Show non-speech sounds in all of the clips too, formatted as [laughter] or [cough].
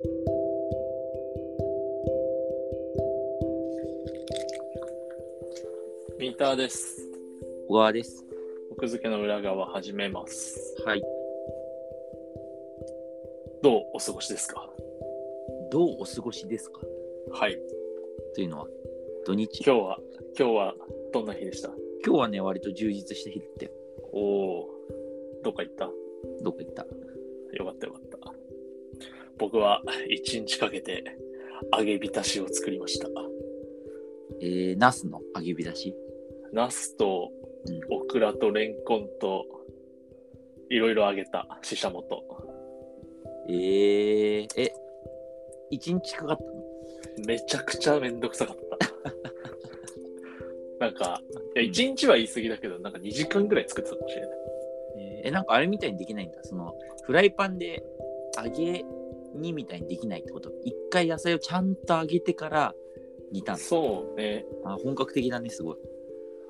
ミーターです。小川です。奥付けの裏側始めます。はい。どうお過ごしですか？どうお過ごしですか？はい。というのは、土日。今日は、今日はどんな日でした？今日はね、割と充実した日だったよ。おおどっか行った？どこ行ったよかったよかった。僕は一日かけて揚げ浸しを作りました。えー、ナスの揚げ火出し？ナスとうんオクラとレンコンといろいろ揚げたししゃもと。えー、え、一日かかったの？めちゃくちゃめんどくさかった。[laughs] なんか、いや、1日は言い過ぎだけど、なんか2時間ぐらい作ってたかもしれない。えーえ、なんかあれみたいにできないんだ。その、フライパンで揚げにみたいにできないってこと一回野菜をちゃんと揚げてから煮たんだ。そうね。あ、本格的だね、すごい。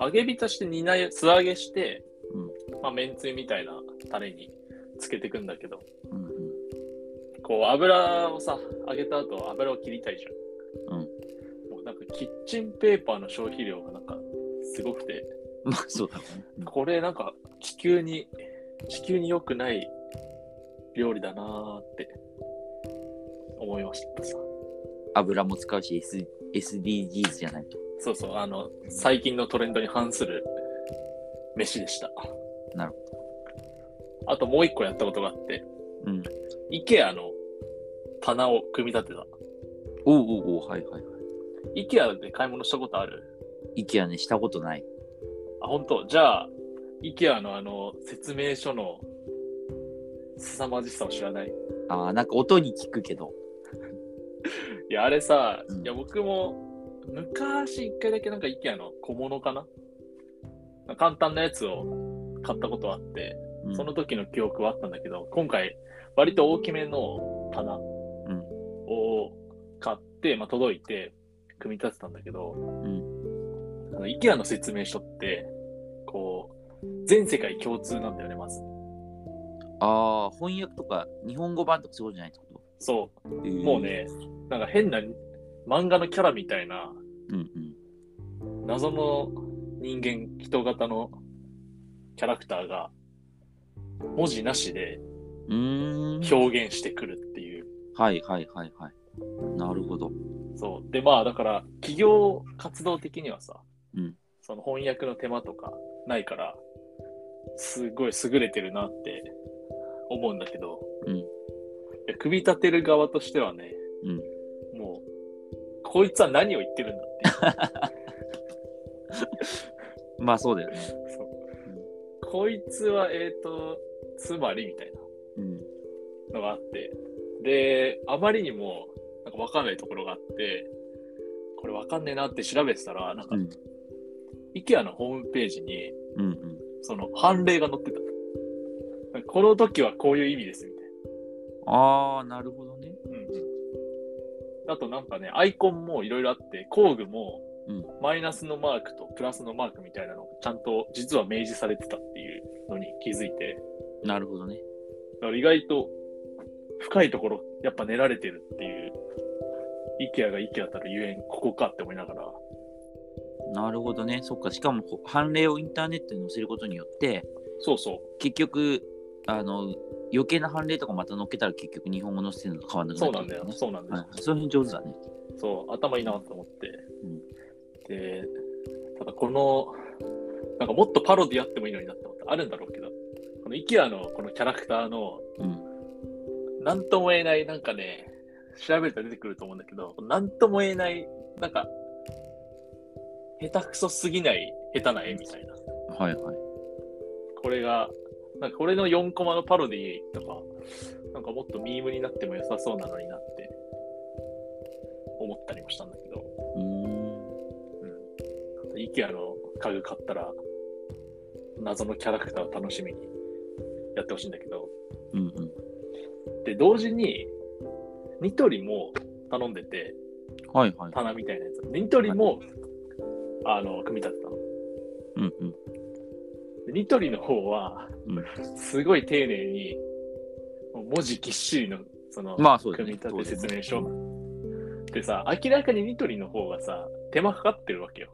揚げ浸して煮な素揚げして、うんまあ、めんつゆみたいなタレにつけていくんだけど、うんうん。こう油をさ、揚げた後油を切りたいじゃん。うんもうなんかキッチンペーパーの消費量がなんかすごくて、[laughs] まあ、そうだね。これなんか地球に、地球に良くない料理だなーって思いましたさ。油も使うし、S、SDGs じゃないと。そうそう、あの、最近のトレンドに反する飯でした。なるほあともう一個やったことがあって、ど。うん。IKEA の棚を組み立てた。おうおうおう、はいはいはい。IKEA で買い物したことある？IKEA ね、したことない。あ、本当？じゃあ、IKEA のあの、説明書の凄まじさを知らない？ああ、なんか音に聞くけど。[laughs] いや、あれさ、うんいや、僕も、昔一回だけなんか IKEA の小物かな？簡単なやつを買ったことあって、うん、その時の記憶はあったんだけど、今回、割と大きめの棚うん。を買って、まあ、届いて、組み立てたんだけど、うん。あの IKEA の説明書って、こう、全世界共通なんだよね、まず。ああ、翻訳とか、日本語版とかそうじゃないっそと、う、もう。ね、なんか変な漫画のキャラみたいな、うんうん。謎の人間、人型のキャラクターが、文字なしで。表現してくるっていう。はいはいはいはい。なるほど。そう。で、まあ、だから、企業活動的にはさ、うんその翻訳の手間とかないから、すごい優れてるなって思うんだけど、うん組み立てる側としてはね、うん。もう、こいつは何を言ってるんだって [laughs] まあそうだよね。そうこいつは、えっ、と、つまりみたいうん。なのがあって、で、あまりにも、なんかわかんないところがあって、これわかんねえなって調べてたら、なんか、うん。IKEA のホームページに、うんうん。その判例が載ってた。この時はこういう意味ですああ、なるほどね。な。うんうん。あとなんかね、アイコンもいろいろあって、工具もうんマイナスのマークとプラスのマークみたいなのがちゃんと実は明示されてたっていうのに気づいて、なるほどね。だから意外と深いところやっぱ練られてるっていう、IKEA が IKEA たるゆえん、ここかって思いながら、なるほどね。そっか。しかも、こう判例をインターネットに載せることによって、そうそう、結局、あの、余計な判例とかまた載っけたら結局日本語載せてるのと変わんなくなそうなんだよ。そうなんだよ。はい。その辺上手だね。そう、頭いいなと思って。うんで、ただこの、なんかもっとパロディあってもいいのになって思って、あるんだろうけど、この IKEA のこのキャラクターの、うん。なんとも言えない、なんかね、調べると出てくると思うんだけど、なんとも言えない、なんか、下手くそすぎない下手な絵みたいな。はいはい。これが、なんかこれの4コマのパロディとか、なんかもっとミームになっても良さそうなのになって思ったりもしたんだけど、うーん。うん。IKEA の家具買ったら、謎のキャラクターを楽しみにやってほしいんだけど、うんうん。で、同時に、ニトリも頼んでて、はいはい。棚みたいなやつ。ニトリも、あの、組み立てたの。うんうん。でニトリの方は、うんすごい丁寧に、文字ぎっしりのその、まあ組み立て説明書。でさ、明らかにニトリの方がさ、手間かかってるわけよ。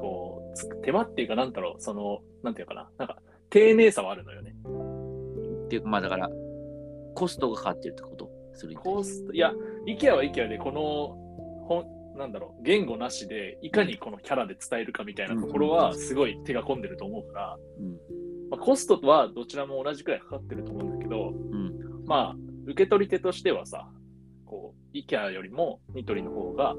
こう、つ手間っていうか、なんだろう、その、なんていうかな、なんか、丁寧さはあるのよね。っていうかまあだから、コストがかかってるってこと？それにコースト、いや、IKEA は IKEA で、この、ほんなんだろう、言語なしで、いかにこのキャラで伝えるかみたいなところは、すごい手が込んでると思うから、うん。まあ、コストはどちらも同じくらいかかってると思うんだけど、うん。まあ、受け取り手としてはさ、こう、IKEA よりもニトリの方が、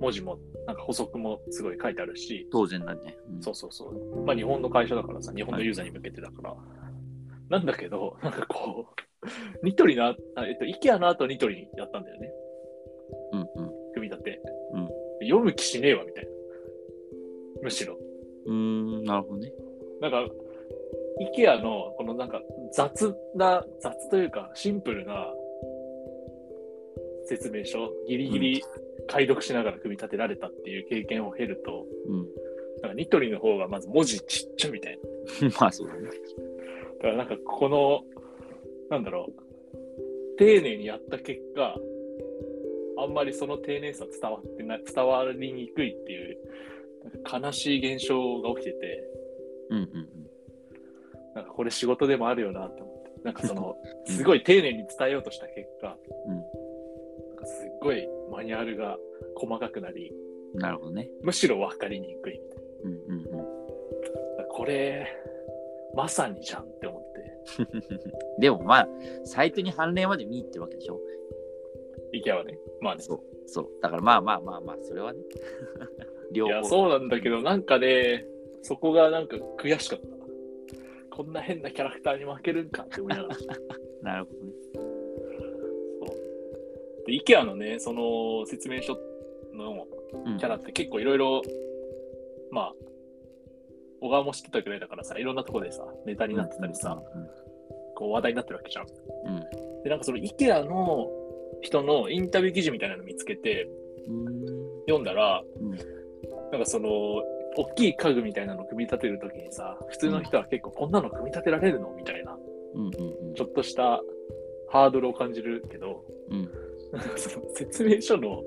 文字も、なんか補足もすごい書いてあるし、当然だね。うんそうそうそう。まあ、日本の会社だからさ、日本のユーザーに向けてだから。なんだけど、なんかこう、[laughs] ニトリのえっと、IKEA の後ニトリにやったんだよね、読む気しねえわ、みたいな。むしろ。うーん、なるほどね。なんか、IKEA のこのなんか雑な、雑というかシンプルな説明書、ギリギリ解読しながら組み立てられたっていう経験を経ると、うん。なんかニトリの方がまず文字ちっちゃみたいな。[laughs] まあそうだね。だからなんかこの、なんだろう、丁寧にやった結果、あんまりその丁寧さ伝わってない、伝わりにくいっていう、悲しい現象が起きてて、うんうんなんかこれ仕事でもあるよなって思って、なんかその、[laughs] すごい丁寧に伝えようとした結果、うんなんかすっごいマニュアルが細かくなり、うん。なるほどね。むしろ分かりにくいみたいうんうんうん。な。だからこれ、まさにじゃんって思って、[laughs] でもまあ、サイトに判例まで見に行ってるわけでしょ。IKEA はね、まあね。そう。そう。だからまあまあまあまあ、それはね。[laughs] 両方。いや、そうなんだけど、なんかね、そこがなんか悔しかった。こんな変なキャラクターに負けるんかって思いながら。[laughs] なるほどね。で、IKEA のね、その説明書のうんキャラって結構いろいろ、まあ、小川も知ってたぐらいだからさ、いろんなとこでさ、ネタになってたりさ、こう話題になってるわけじゃん。うん。で、なんかその IKEA の人のインタビュー記事みたいなの見つけて読んだら、うんなんかその、大きい家具みたいなのを組み立てるときにさ、普通の人は結構こんなの組み立てられるのみたいな、うんうんうんちょっとしたハードルを感じるけど、うんその [laughs] 説明書の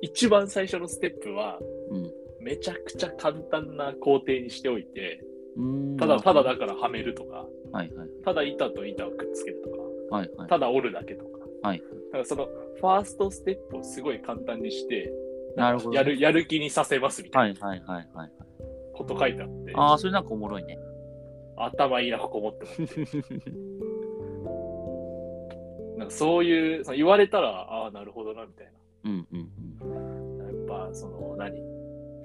一番最初のステップは、うんめちゃくちゃ簡単な工程にしておいて、うん。ただただだからはめるとか、はいはい。ただ板と板をくっつけるとか、はいはい。ただ折るだけとか、はい。なんかそのファーストステップをすごい簡単にして、なるほどねやるやる気にさせますみたいなはいはいはいはい。こと書いてあって、ああ、それなんかおもろいね。頭いいな、ここ持ってます。[laughs] なんかそういう、その言われたら、ああ、なるほどな、みたいうんうんな。やっぱ、その、何？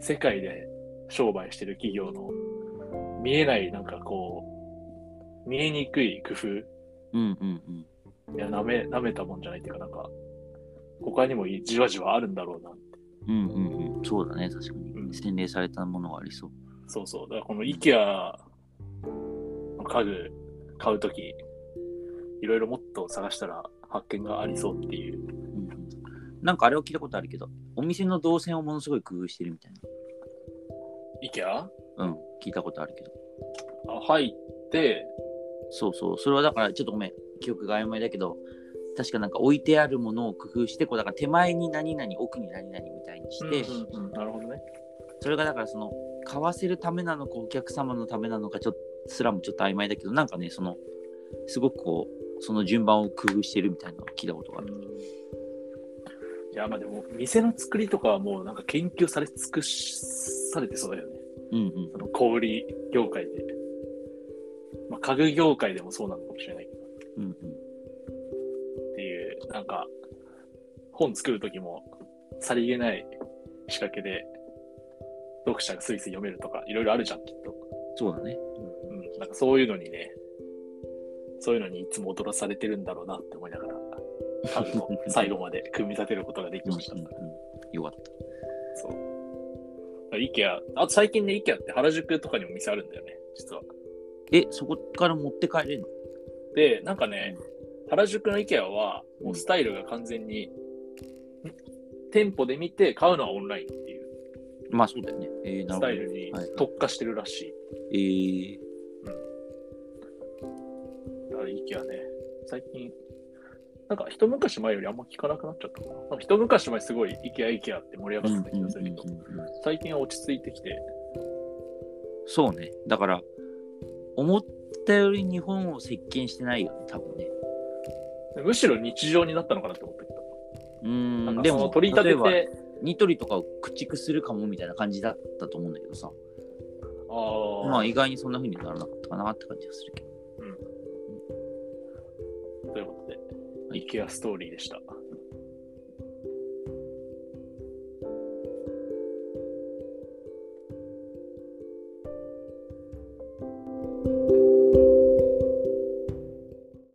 世界で商売してる企業の見えない、なんかこう、見えにくい工夫。いうん。うんうんうん。や、なめ、なめたもんじゃないっていうか、なんか、他にもじわじわあるんだろうなって。うんうんうん。そうだね、確かに。うん洗練されたものがありそう。そうそう。だからこの IKEA の家具買うとき、いろいろもっと探したら発見がありそうっていう。うんうん、なんかあれを聞いたことあるけど、お店の動線をものすごい工夫してるみたい IKEA? な。うん、聞いたことあるけど。あ入って、そうそう。それはだから、ちょっとごめん、記憶が曖昧だけど、確かなんか置いてあるものを工夫して、こうだから手前に何々、奥に何々みたいにして、うんうんうんなるほどね。それがだからその、買わせるためなのか、お客様のためなのか、ちょっとすらもちょっと曖昧だけど、なんかね、その、すごくこう、その順番を工夫してるみたいなのを聞いたことがある。いや、まあでも、店の作りとかはもうなんか研究され尽くされてそうだよね。うんうんその小売業界で。まあ、家具業界でもそうなのかもしれないけど。うんうん。っていう、なんか、本作るときも、さりげない仕掛けで、読者がスイスイ読めるとか、いろいろあるじゃん、きっと。そうだね。うん。なんかそういうのにね、そういうのにいつも踊らされてるんだろうなって思いながら、最後まで組み立てることができうんました。うんうん、よかった。そう。イケア、あと最近ね、イケアって原宿とかにも店あるんだよね、実は。え、そこから持って帰れるの？で、なんかね、原宿のイケアは、もうスタイルが完全に、ん店舗で見て買うのはオンラインっていう。まあそうだよね。えー、なるほど。スタイルにはい特化してるらしい。えー、だからイケアね、最近なんか一昔前よりあんま聞かなくなっちゃったかな。なんか一昔前すごい IKEA、IKEA って盛り上がってた気がするけど、うんうんうんうん。最近は落ち着いてきて、そうね。だから、思ったより日本を席巻してないよね、多分ね。むしろ日常になったのかなって思ったけど。うーん、でも、取り立て例えばて、ニトリとかを駆逐するかもみたいな感じだったと思うんだけどさ。ああ、まあ、意外にそんな風にならなかったかなって感じがするけど。ということで、IKEA ストーリーでした。